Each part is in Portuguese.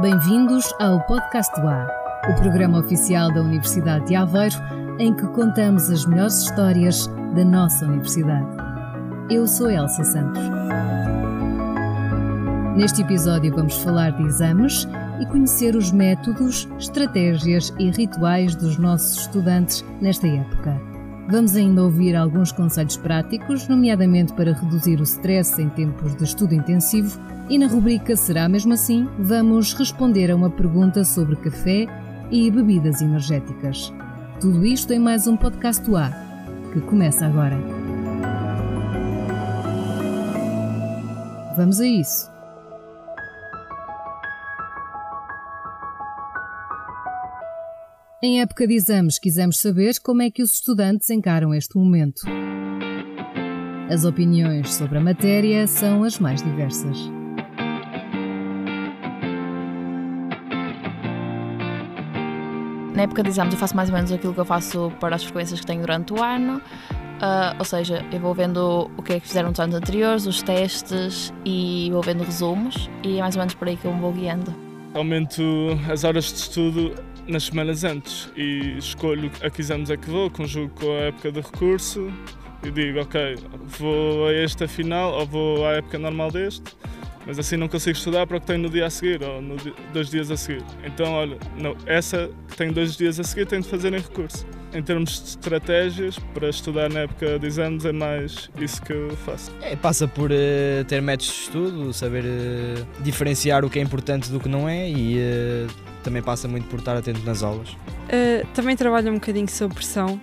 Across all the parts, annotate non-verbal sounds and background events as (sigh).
Bem-vindos ao Podcast do A, o programa oficial da Universidade de Aveiro, em que contamos as melhores histórias da nossa universidade. Eu sou Elsa Santos. Neste episódio vamos falar de exames e conhecer os métodos, estratégias e rituais dos nossos estudantes nesta época. Vamos ainda ouvir alguns conselhos práticos, nomeadamente para reduzir o stress em tempos de estudo intensivo e na rubrica Será mesmo assim? vamos responder a uma pergunta sobre café e bebidas energéticas. Tudo isto em mais um podcast do A, que começa agora. Vamos a isso. Em época de exames, quisemos saber como é que os estudantes encaram este momento. As opiniões sobre a matéria são as mais diversas. Na época de exames eu faço mais ou menos aquilo que eu faço para as frequências que tenho durante o ano, uh, ou seja, eu vou vendo o que é que fizeram nos anos anteriores, os testes e vou vendo resumos e é mais ou menos por aí que eu me vou guiando. Aumento as horas de estudo nas semanas antes e escolho a que exames é que vou, conjugo com a época de recurso e digo, ok, vou a esta final ou vou à época normal deste mas assim não consigo estudar para o que tenho no dia a seguir ou no dois dias a seguir. Então, olha, não, essa que tenho dois dias a seguir tenho de fazer em recurso. Em termos de estratégias, para estudar na época de exames é mais isso que eu faço. É, passa por uh, ter métodos de estudo, saber uh, diferenciar o que é importante do que não é e uh, também passa muito por estar atento nas aulas. também trabalho um bocadinho sob pressão,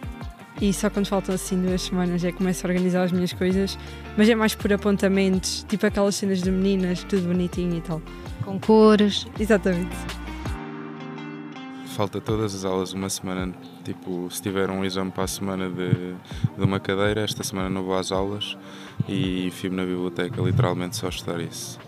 e só quando faltam assim duas semanas é que começo a organizar as minhas coisas, mas é mais por apontamentos, tipo aquelas cenas de meninas, tudo bonitinho e tal. Com cores. Exatamente. Falta todas as aulas uma semana, tipo, se tiver um exame para a semana de, de uma cadeira, esta semana não vou às aulas e enfio na biblioteca literalmente só estudar isso.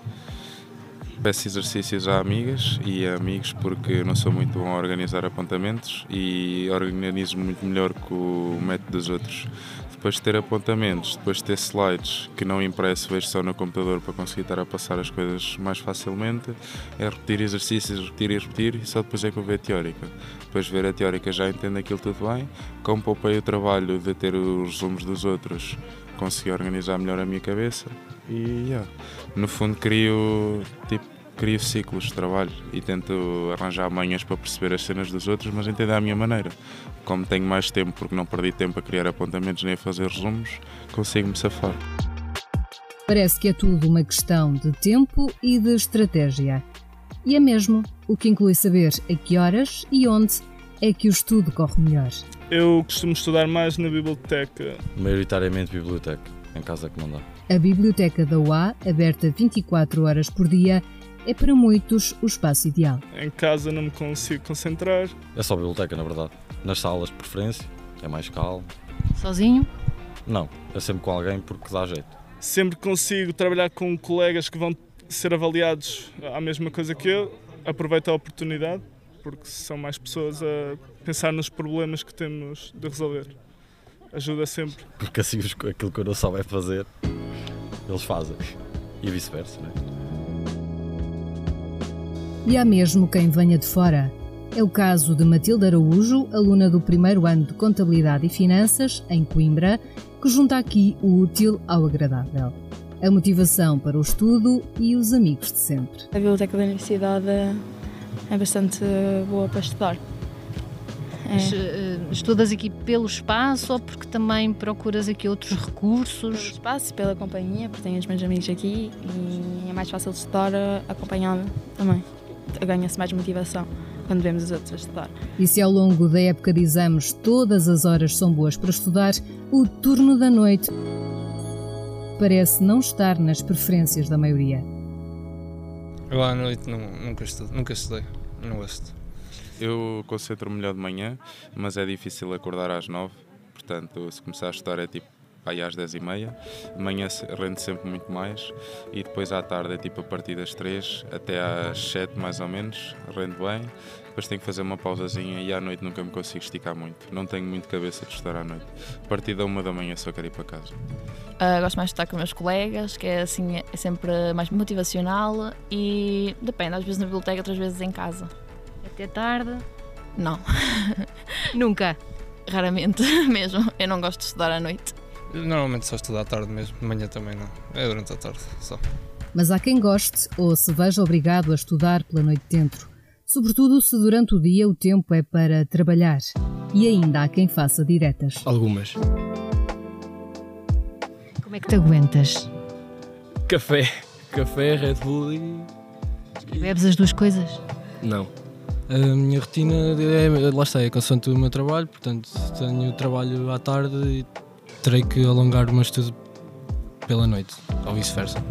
Peço exercícios a amigas e a amigos porque não sou muito bom a organizar apontamentos e organizo muito melhor com o método dos outros. Depois de ter apontamentos, depois de ter slides que não impresso, vejo só no computador para conseguir estar a passar as coisas mais facilmente, é repetir exercícios, repetir e repetir e só depois é que eu ver a teórica. Depois de ver a teórica já entendo aquilo tudo bem, como poupei o trabalho de ter os resumos dos outros, consegui organizar melhor a minha cabeça e yeah. no fundo crio tipo crio ciclos de trabalho e tento arranjar manhãs para perceber as cenas dos outros, mas entender à minha maneira. Como tenho mais tempo, porque não perdi tempo a criar apontamentos nem a fazer resumos, consigo-me safar. Parece que é tudo uma questão de tempo e de estratégia. E é mesmo, o que inclui saber a que horas e onde é que o estudo corre melhor. Eu costumo estudar mais na biblioteca. Maioritariamente biblioteca, em casa que não dá. A Biblioteca da UA, aberta 24 horas por dia, é para muitos o espaço ideal. Em casa não me consigo concentrar. É só biblioteca, na verdade. Nas salas, de preferência, é mais calmo. Sozinho? Não, é sempre com alguém porque dá jeito. Sempre consigo trabalhar com colegas que vão ser avaliados à mesma coisa que eu, aproveito a oportunidade, porque são mais pessoas a pensar nos problemas que temos de resolver. Ajuda sempre. Porque assim aquilo que eu não souber fazer eles fazem. E vice-versa, não é? E há mesmo quem venha de fora. É o caso de Matilde Araújo, aluna do primeiro ano de Contabilidade e Finanças, em Coimbra, que junta aqui o útil ao agradável. A motivação para o estudo e os amigos de sempre. A biblioteca da universidade é bastante boa para estudar. É. Estudas aqui pelo espaço ou porque também procuras aqui outros recursos? Pelo espaço, pela companhia, porque tenho os meus amigos aqui e é mais fácil de estudar acompanhada também. Ganha-se mais motivação quando vemos os outros a estudar. E se ao longo da época de exames todas as horas são boas para estudar, o turno da noite parece não estar nas preferências da maioria. Eu à noite não, nunca, estudo, nunca estudei, não gosto. Eu concentro melhor de manhã, mas é difícil acordar às nove. Portanto, se começar a estudar é tipo aí às 10h30. De manhã se- rende sempre muito mais e depois à tarde é tipo a partir das 3 até às 7 mais ou menos, rende bem. Depois tenho que fazer uma pausazinha e à noite nunca me consigo esticar muito. Não tenho muito cabeça de estudar à noite. A partir da uma da manhã só quero ir para casa. Ah, gosto mais de estar com meus colegas, que é assim, é sempre mais motivacional e depende, às vezes na biblioteca, outras vezes em casa. Até tarde? Não, (laughs) Nunca. raramente (laughs) mesmo. Eu não gosto de estudar à noite. Normalmente só estudo à tarde mesmo, de manhã também não. É durante a tarde só. Mas há quem goste ou se veja obrigado a estudar pela noite dentro, sobretudo se durante o dia o tempo é para trabalhar. E ainda há quem faça diretas. Algumas. Como é que te aguentas? Café. Café, Red Bull e. Bebes as duas coisas? Não. A minha rotina é, lá está, é consoante o meu trabalho, portanto tenho trabalho à tarde e terei que alongar o meu estudo pela noite, ou vice-versa.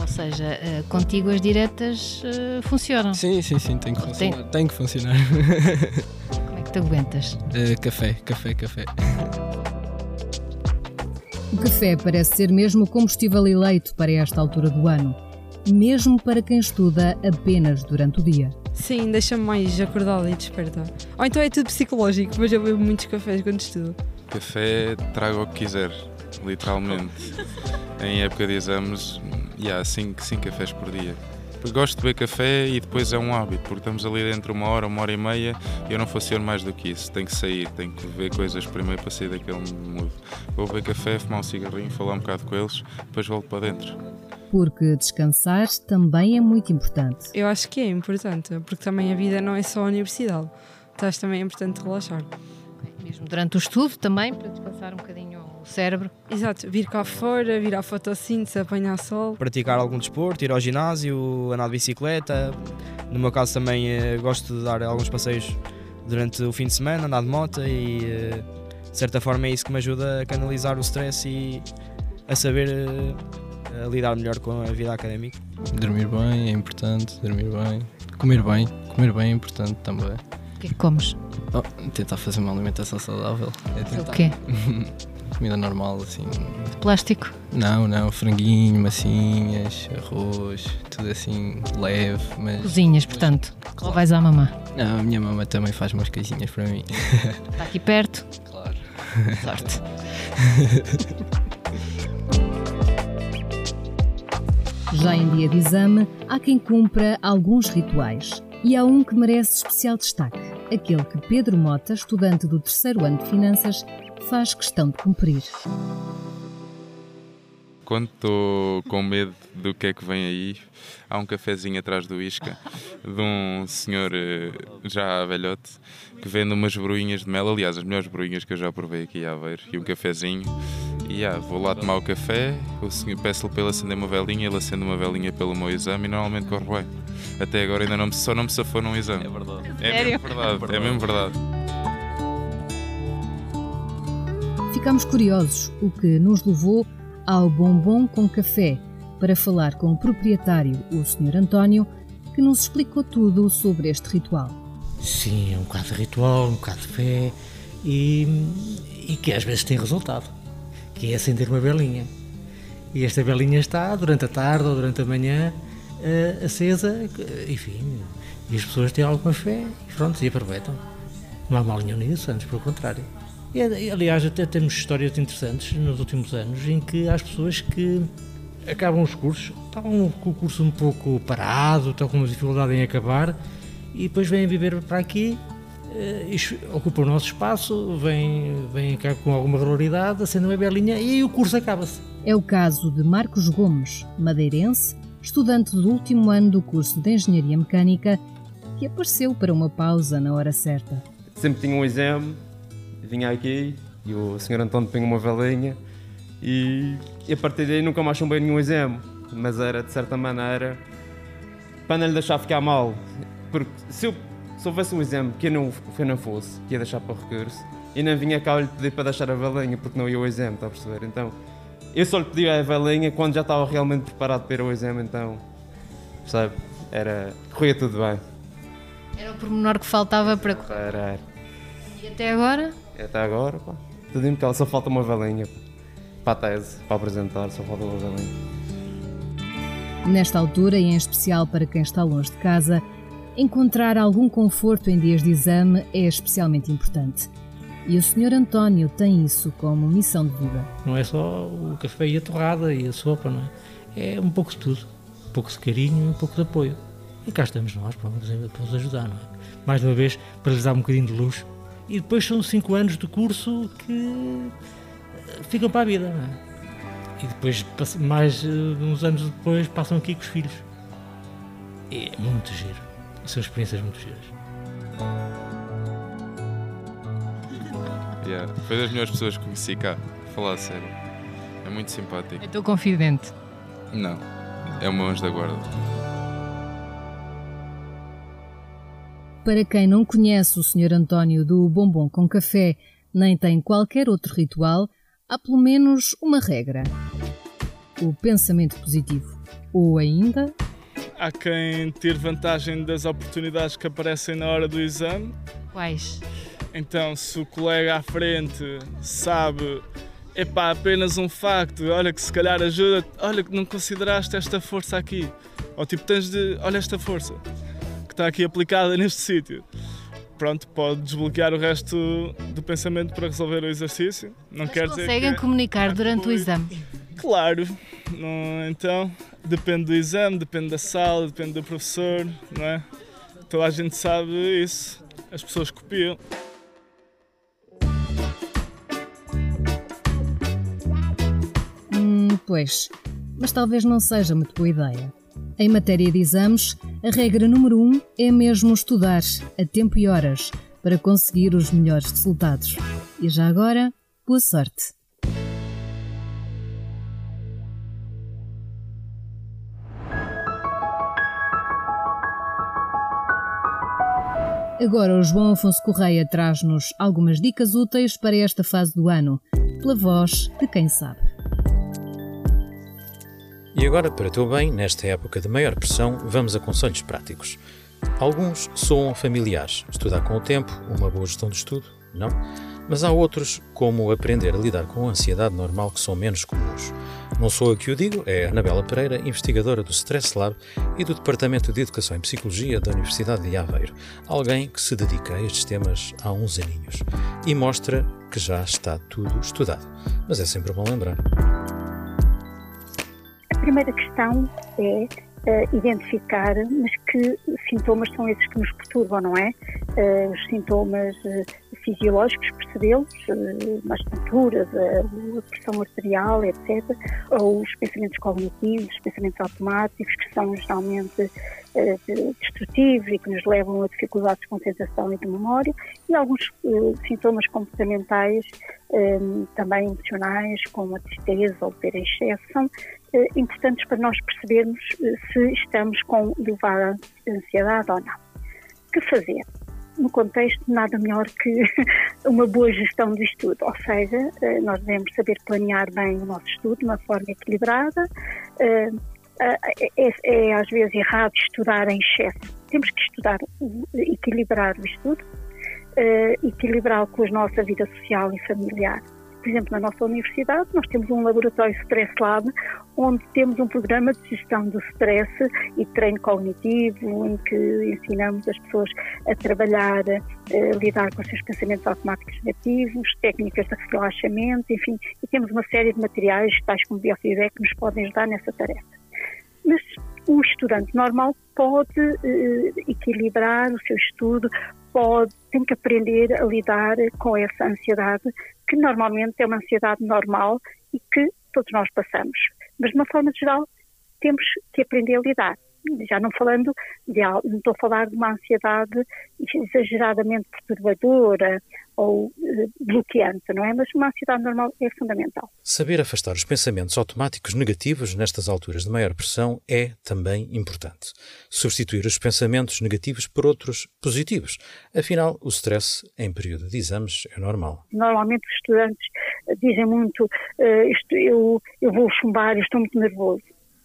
Ou seja, eh, contigo as diretas eh, funcionam. Sim, sim, sim, tem que funcionar. Tem que funcionar. (laughs) Como é que te aguentas? Eh, café, café, café. O café parece ser mesmo o combustível eleito para esta altura do ano, mesmo para quem estuda apenas durante o dia. Sim, deixa-me mais acordada e desperta. Ou então é tudo psicológico, mas eu bebo muitos cafés quando estudo. Café, traga o que quiser, literalmente. (laughs) em época de exames, e há 5 cafés por dia. Porque gosto de beber café e depois é um hábito, porque estamos ali dentro uma hora, uma hora e meia e eu não funciono mais do que isso. Tenho que sair, tenho que ver coisas primeiro para sair daquele mood. Vou beber café, fumar um cigarrinho, falar um bocado com eles, depois volto para dentro. Porque descansar também é muito importante. Eu acho que é importante, porque também a vida não é só a universidade. Estás também é importante relaxar. Mesmo durante o estudo também, para descansar um bocadinho cérebro. Exato, vir cá fora, vir à fotossíntese, apanhar sol. Praticar algum desporto, ir ao ginásio, andar de bicicleta. No meu caso também eh, gosto de dar alguns passeios durante o fim de semana, andar de moto e eh, de certa forma é isso que me ajuda a canalizar o stress e a saber eh, a lidar melhor com a vida académica. Dormir bem é importante, dormir bem. Comer bem, comer bem é importante também. O que é que comes? Oh, tentar fazer uma alimentação saudável. É O tentar. quê? (laughs) Comida normal, assim. De plástico? Não, não, franguinho, massinhas, arroz, tudo assim leve, mas. Cozinhas, portanto. Ou vais à mamã? Não, a minha mamãe também faz umas coisinhas para mim. (laughs) Está aqui perto? Claro. Sorte. Já em dia de exame, há quem cumpra alguns rituais. E há um que merece especial destaque: aquele que Pedro Mota, estudante do terceiro ano de Finanças, faz questão de cumprir. Quando estou com medo do que é que vem aí, há um cafezinho atrás do Isca de um senhor eh, já velhote que vende umas broinhas de mel, aliás, as melhores broinhas que eu já provei aqui a Aveiro, e um cafezinho. E ah, vou lá tomar o café, o senhor peço-lhe para ele acender uma velinha, ele acende uma velinha pelo meu exame e normalmente corre bem. Até agora ainda não me, só não me safou num exame. É verdade. É mesmo verdade, é mesmo verdade. Ficamos curiosos, o que nos levou ao Bombom com Café para falar com o proprietário, o Sr. António, que nos explicou tudo sobre este ritual. Sim, é um bocado de ritual, um bocado de fé e, e que às vezes tem resultado, que é acender uma velinha. E esta velinha está durante a tarde ou durante a manhã eh, acesa, enfim, e as pessoas têm alguma fé e pronto, e aproveitam. Não há mal nenhum nisso, antes pelo contrário. E, aliás, até temos histórias interessantes nos últimos anos em que há as pessoas que acabam os cursos, estão com o curso um pouco parado, estão com uma dificuldade em acabar e depois vêm viver para aqui, eh, isto ocupa o nosso espaço, vêm, vêm cá com alguma regularidade, acendem uma belinha e aí o curso acaba-se. É o caso de Marcos Gomes, madeirense, estudante do último ano do curso de Engenharia Mecânica, que apareceu para uma pausa na hora certa. Sempre tinha um exame, vinha aqui e o Sr. António punha uma velinha e, e a partir daí nunca mais chumbei nenhum exame, mas era de certa maneira para não lhe deixar ficar mal, porque se eu se houvesse um exame que eu não, que eu não fosse, que ia deixar para o recurso, e não vinha cá lhe pedir para deixar a velinha porque não ia ao exame, está a perceber? Então eu só lhe pedi a velinha quando já estava realmente preparado para ir ao exame, então percebe? Era, corria tudo bem. Era o pormenor que faltava para. Era, E até agora? até agora, pá, tudo impecável, só falta uma velinha. pá. para a tese, para apresentar, só falta o galinha. Nesta altura, e em especial para quem está longe de casa, encontrar algum conforto em dias de exame é especialmente importante. E o Sr. António tem isso como missão de vida. Não é só o café e a torrada e a sopa, não é? É um pouco de tudo. Um pouco de carinho e um pouco de apoio. E cá estamos nós para vos ajudar, não é? Mais uma vez, para lhes dar um bocadinho de luz. E depois são cinco anos de curso que ficam para a vida, não é? E depois, mais uns anos depois, passam aqui com os filhos. É muito giro. São experiências muito giras. Yeah. Foi das melhores pessoas que conheci cá, falar a sério. É muito simpático. É teu confidente? Não, é o meu anjo da guarda. Para quem não conhece o Sr. António do Bombom com Café, nem tem qualquer outro ritual, há pelo menos uma regra: o pensamento positivo. Ou ainda. Há quem tire vantagem das oportunidades que aparecem na hora do exame. Quais? Então, se o colega à frente sabe, epá, apenas um facto, olha que se calhar ajuda, olha que não consideraste esta força aqui. Ou tipo, tens de, olha esta força que está aqui aplicada neste sítio. Pronto, pode desbloquear o resto do pensamento para resolver o exercício. Não Mas quer dizer conseguem que comunicar durante o exame? Claro, não, então depende do exame, depende da sala, depende do professor, não é? Toda a gente sabe isso, as pessoas copiam. Hum, pois, mas talvez não seja muito boa ideia. Em matéria de exames, a regra número um é mesmo estudar a tempo e horas para conseguir os melhores resultados. E já agora, boa sorte! Agora o João Afonso Correia traz-nos algumas dicas úteis para esta fase do ano, pela voz de quem sabe. E agora, para teu bem, nesta época de maior pressão, vamos a conselhos práticos. Alguns soam familiares, estudar com o tempo, uma boa gestão de estudo, não? Mas há outros, como aprender a lidar com a ansiedade normal, que são menos comuns. Não sou eu que o digo, é Anabela Pereira, investigadora do Stress Lab e do Departamento de Educação e Psicologia da Universidade de Aveiro. Alguém que se dedica a estes temas há uns aninhos e mostra que já está tudo estudado. Mas é sempre bom lembrar. Primeira questão é uh, identificar, mas que sintomas são esses que nos perturbam, não é? Uh, os sintomas uh, fisiológicos, percebê-los, mais temperaturas, a pressão arterial, etc. Ou os pensamentos cognitivos, os pensamentos automáticos, que são geralmente destrutivos e que nos levam a dificuldades de concentração e de memória, e alguns sintomas comportamentais, também emocionais, como a tristeza ou ter excesso, são eh, importantes para nós percebermos eh, se estamos com elevada ansiedade ou não. O que fazer? No contexto, nada melhor que (laughs) uma boa gestão do estudo, ou seja, eh, nós devemos saber planear bem o nosso estudo de uma forma equilibrada. É, é às vezes errado estudar em excesso. Temos que estudar, equilibrar o estudo, equilibrá-lo com a nossa vida social e familiar por exemplo, na nossa universidade, nós temos um laboratório Stress Lab, onde temos um programa de gestão do stress e treino cognitivo, em que ensinamos as pessoas a trabalhar, a lidar com os seus pensamentos automáticos negativos, técnicas de relaxamento, enfim, e temos uma série de materiais, tais como biofeedback, que nos podem ajudar nessa tarefa. Mas o estudante normal pode eh, equilibrar o seu estudo, pode, tem que aprender a lidar com essa ansiedade, que normalmente é uma ansiedade normal e que todos nós passamos. Mas de uma forma geral, temos que aprender a lidar. Já não falando de, não estou a falar de uma ansiedade exageradamente perturbadora ou eh, bloqueante, não é? Mas uma ansiedade normal é fundamental. Saber afastar os pensamentos automáticos negativos nestas alturas de maior pressão é também importante. Substituir os pensamentos negativos por outros positivos. Afinal, o stress em período de exames é normal. Normalmente os estudantes dizem muito: uh, isto, eu, eu vou chumbar, eu estou muito nervoso.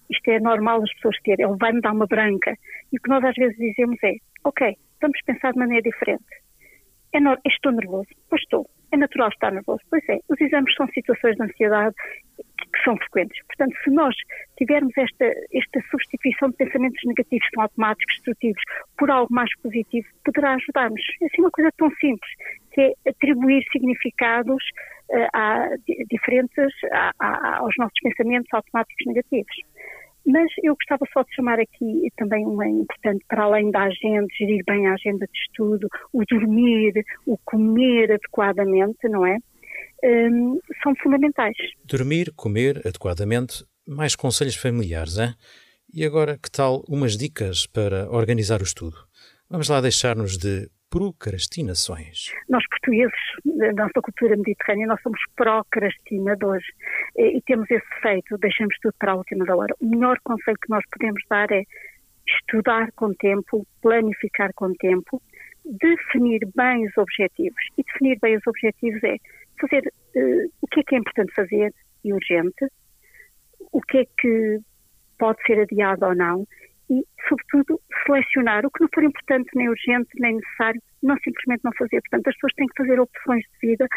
Isto é normal as pessoas terem, ele vai-me dar uma branca. E o que nós às vezes dizemos é: ok, vamos pensar de maneira diferente é no... Estou nervoso? Pois estou. É natural estar nervoso. Pois é, os exames são situações de ansiedade que são frequentes. Portanto, se nós tivermos esta, esta substituição de pensamentos negativos, que são automáticos, destrutivos, por algo mais positivo, poderá ajudar-nos. É assim uma coisa tão simples, que é atribuir significados uh, a, diferentes a, a, aos nossos pensamentos automáticos negativos. Mas eu gostava só de chamar aqui também uma importante, para além da agenda, gerir bem a agenda de estudo, o dormir, o comer adequadamente, não é? Um, são fundamentais. Dormir, comer adequadamente, mais conselhos familiares, hein? E agora, que tal umas dicas para organizar o estudo? Vamos lá deixar-nos de procrastinações. Nós portugueses, da nossa cultura mediterrânea, nós somos procrastinadores e temos esse defeito, deixamos tudo para a última da hora. O melhor conselho que nós podemos dar é estudar com tempo, planificar com tempo, definir bem os objetivos. E definir bem os objetivos é fazer uh, o que é que é importante fazer e urgente, o que é que pode ser adiado ou não e, sobretudo, selecionar o que não for importante, nem urgente, nem necessário, não simplesmente não fazer. Portanto, as pessoas têm que fazer opções de vida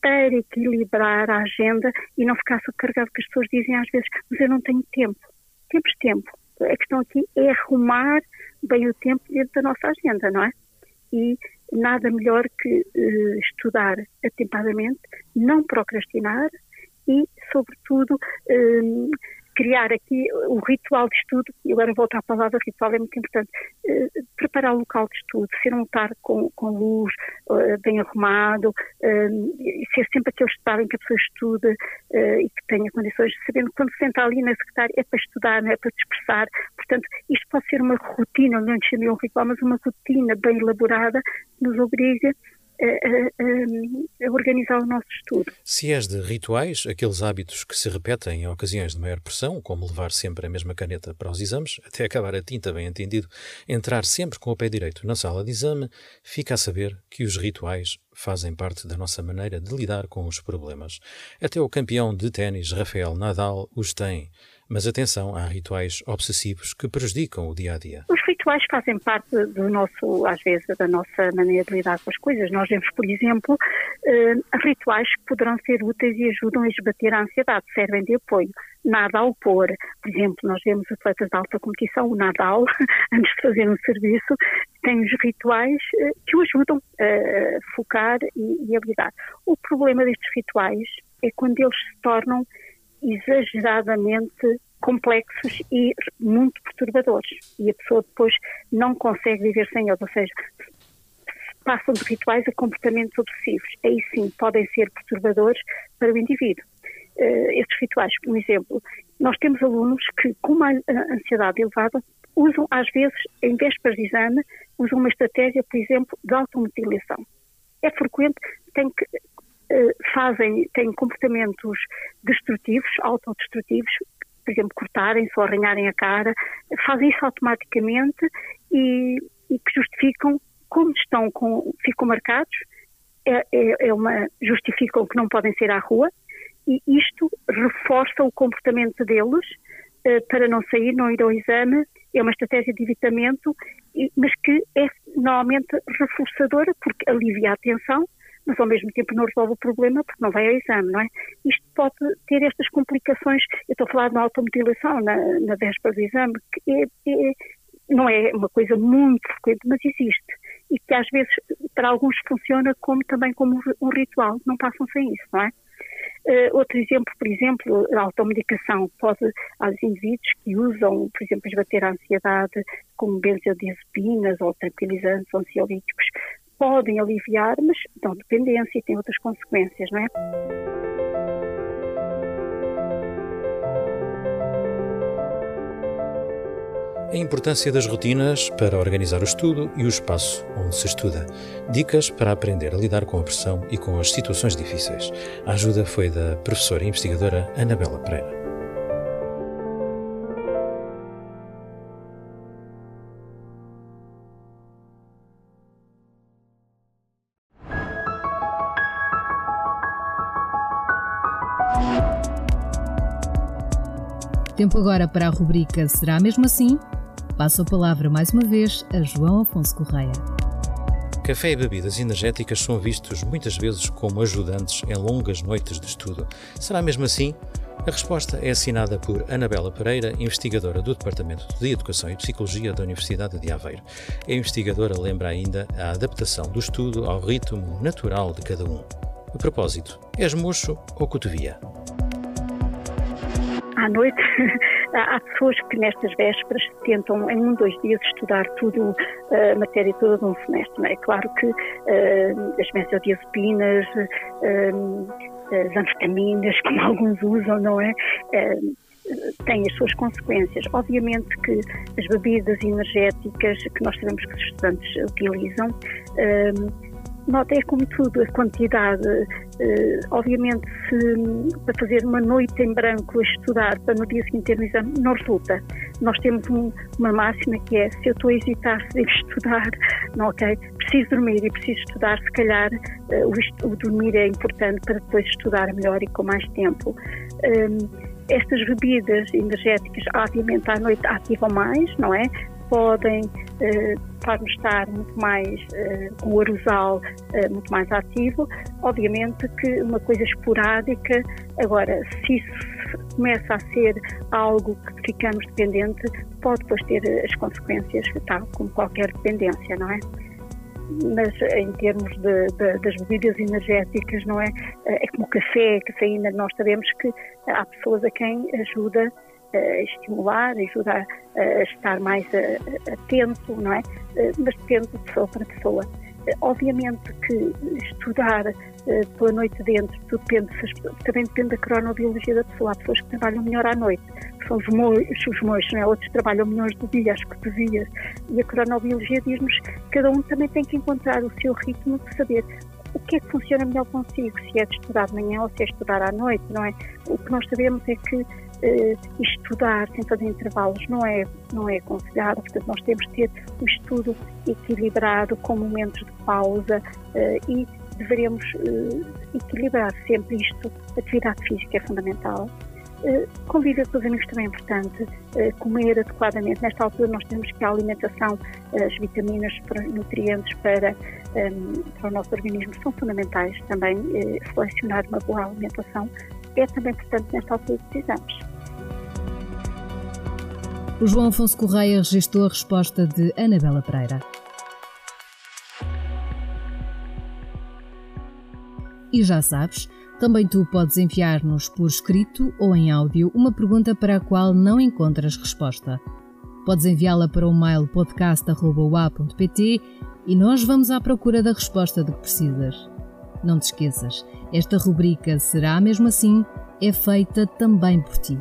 para equilibrar a agenda e não ficar subcarregado, porque as pessoas dizem às vezes, mas eu não tenho tempo. Temos tempo. A questão aqui é arrumar bem o tempo dentro da nossa agenda, não é? E nada melhor que uh, estudar atempadamente, não procrastinar e, sobretudo, uh, criar aqui o ritual de estudo, e agora volto à palavra ritual, é muito importante, uh, preparar o local de estudo, ser um lugar com, com luz, uh, bem arrumado, uh, ser sempre aquele estado em que a pessoa estuda e que tenha condições, sabendo que quando se senta ali na secretária é para estudar, não é para dispersar. Portanto, isto pode ser uma rotina, não lhe chamei um ritual, mas uma rotina bem elaborada que nos obriga a, a, organizar o nosso estudo. Se és de rituais, aqueles hábitos que se repetem em ocasiões de maior pressão, como levar sempre a mesma caneta para os exames, até acabar a tinta, bem entendido, entrar sempre com o pé direito na sala de exame, fica a saber que os rituais fazem parte da nossa maneira de lidar com os problemas. Até o campeão de ténis Rafael Nadal os tem. Mas atenção, há rituais obsessivos que prejudicam o dia a dia. Os rituais fazem parte do nosso, às vezes, da nossa maneira de lidar com as coisas. Nós vemos, por exemplo, uh, rituais que poderão ser úteis e ajudam a esbater a ansiedade, servem de apoio. Nada ao pôr. Por exemplo, nós vemos atletas de alta competição, o Nadal, (laughs) antes de fazer um serviço, tem os rituais uh, que o ajudam a focar e, e a lidar. O problema destes rituais é quando eles se tornam exageradamente complexos e muito perturbadores. E a pessoa depois não consegue viver sem eles, ou seja, passam de rituais a comportamentos obsessivos. Aí sim podem ser perturbadores para o indivíduo. Uh, estes rituais, por exemplo, nós temos alunos que, com uma ansiedade elevada, usam, às vezes, em vésperas de exame, usam uma estratégia, por exemplo, de automutilação. É frequente, tem que eh, fazem, têm comportamentos destrutivos, autodestrutivos, por exemplo, cortarem-se ou arranharem a cara, fazem isso automaticamente e, e que justificam como estão com, ficam marcados, é, é, é, uma, justificam que não podem ser à rua e isto reforça o comportamento deles eh, para não sair, não ir ao exame, é uma estratégia de evitamento, mas que é normalmente reforçadora porque alivia a tensão mas ao mesmo tempo não resolve o problema porque não vai ao exame, não é? Isto pode ter estas complicações, eu estou a falar de uma automutilação na, na véspera do exame, que é, é, não é uma coisa muito frequente, mas existe. E que às vezes para alguns funciona como também como um ritual, não passam sem isso, não é? Uh, outro exemplo, por exemplo, a automedicação pode, aos indivíduos que usam, por exemplo, esbater a ansiedade como benzodiazepinas ou tranquilizantes ansiolíticos, podem aliviar, mas dão dependência e têm outras consequências, não é? A importância das rotinas para organizar o estudo e o espaço onde se estuda. Dicas para aprender a lidar com a pressão e com as situações difíceis. A ajuda foi da professora e investigadora Anabela Pereira. Tempo agora para a rubrica Será mesmo assim? Passo a palavra mais uma vez a João Afonso Correia. Café e bebidas energéticas são vistos muitas vezes como ajudantes em longas noites de estudo. Será mesmo assim? A resposta é assinada por Anabela Pereira, investigadora do Departamento de Educação e Psicologia da Universidade de Aveiro. A investigadora lembra ainda a adaptação do estudo ao ritmo natural de cada um. A propósito, és mocho ou cotovia? À noite, (laughs) há pessoas que nestas vésperas tentam em um, dois dias estudar tudo, a matéria toda de um semestre. É? claro que uh, as benzodiazepinas, uh, as anfetaminas, (laughs) como alguns usam, não é? Uh, têm as suas consequências. Obviamente que as bebidas energéticas que nós sabemos que os estudantes utilizam Nota é como tudo, a quantidade. Uh, obviamente, se, para fazer uma noite em branco a estudar para no dia seguinte ter um exame, não resulta. Nós temos um, uma máxima que é: se eu estou a hesitar (laughs) se devo estudar, não, ok? Preciso dormir e preciso estudar, se calhar uh, o, o, dormir é importante para depois estudar melhor e com mais tempo. Um, estas bebidas energéticas, obviamente, à noite ativam mais, não é? Podem eh, nos estar muito mais eh, com o aerosol eh, muito mais ativo. Obviamente que uma coisa esporádica, agora, se isso começa a ser algo que ficamos dependente, pode depois ter as consequências, tal como qualquer dependência, não é? mas em termos de, de, das bebidas energéticas, não é? É como o café, a cafeína, nós sabemos que há pessoas a quem ajuda estimular, ajuda a, estar mais atento, não é? Mas depende de pessoa para pessoa. Obviamente que estudar pela noite dentro, depende, também depende da cronobiologia da pessoa. Há pessoas que trabalham melhor à noite, que são os mois, os não é? outros trabalham melhor do dia, as cotovias. E a cronobiologia diz-nos que cada um também tem que encontrar o seu ritmo de saber o que é que funciona melhor consigo, se é de estudar de manhã ou se é de estudar à noite, não é? O que nós sabemos é que estudar sem fazer intervalos não é, não é aconselhado, portanto nós temos que ter um estudo equilibrado com momentos de pausa uh, e deveremos uh, equilibrar sempre isto. Atividade física é fundamental. Com os amigos também é importante. Comer adequadamente. Nesta altura nós temos que a alimentação, as vitaminas, nutrientes para, um, para o nosso organismo são fundamentais também. selecionar uma boa alimentação é também importante nesta altura que precisamos. O João Afonso Correia registrou a resposta de Anabela Pereira. E já sabes, também tu podes enviar-nos por escrito ou em áudio uma pergunta para a qual não encontras resposta. Podes enviá-la para o mail podcast.ua.pt e nós vamos à procura da resposta de que precisas. Não te esqueças, esta rubrica será mesmo assim é feita também por ti.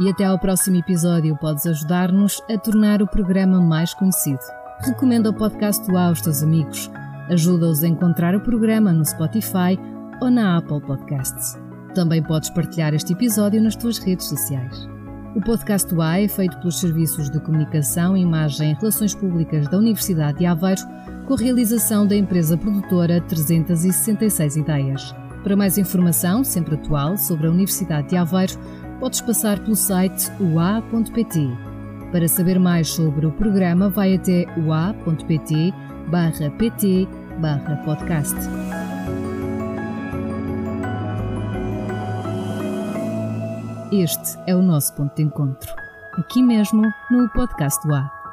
E até ao próximo episódio podes ajudar-nos a tornar o programa mais conhecido. Recomenda o podcast do aos teus amigos. Ajuda-os a encontrar o programa no Spotify ou na Apple Podcasts. Também podes partilhar este episódio nas tuas redes sociais. O podcast do é feito pelos Serviços de Comunicação, Imagem e Relações Públicas da Universidade de Aveiro, com a realização da empresa produtora 366 Ideias. Para mais informação, sempre atual, sobre a Universidade de Aveiro, podes passar pelo site ua.pt. Para saber mais sobre o programa, vai até ua.pt barra pt barra podcast. Este é o nosso ponto de encontro, aqui mesmo no podcast do A.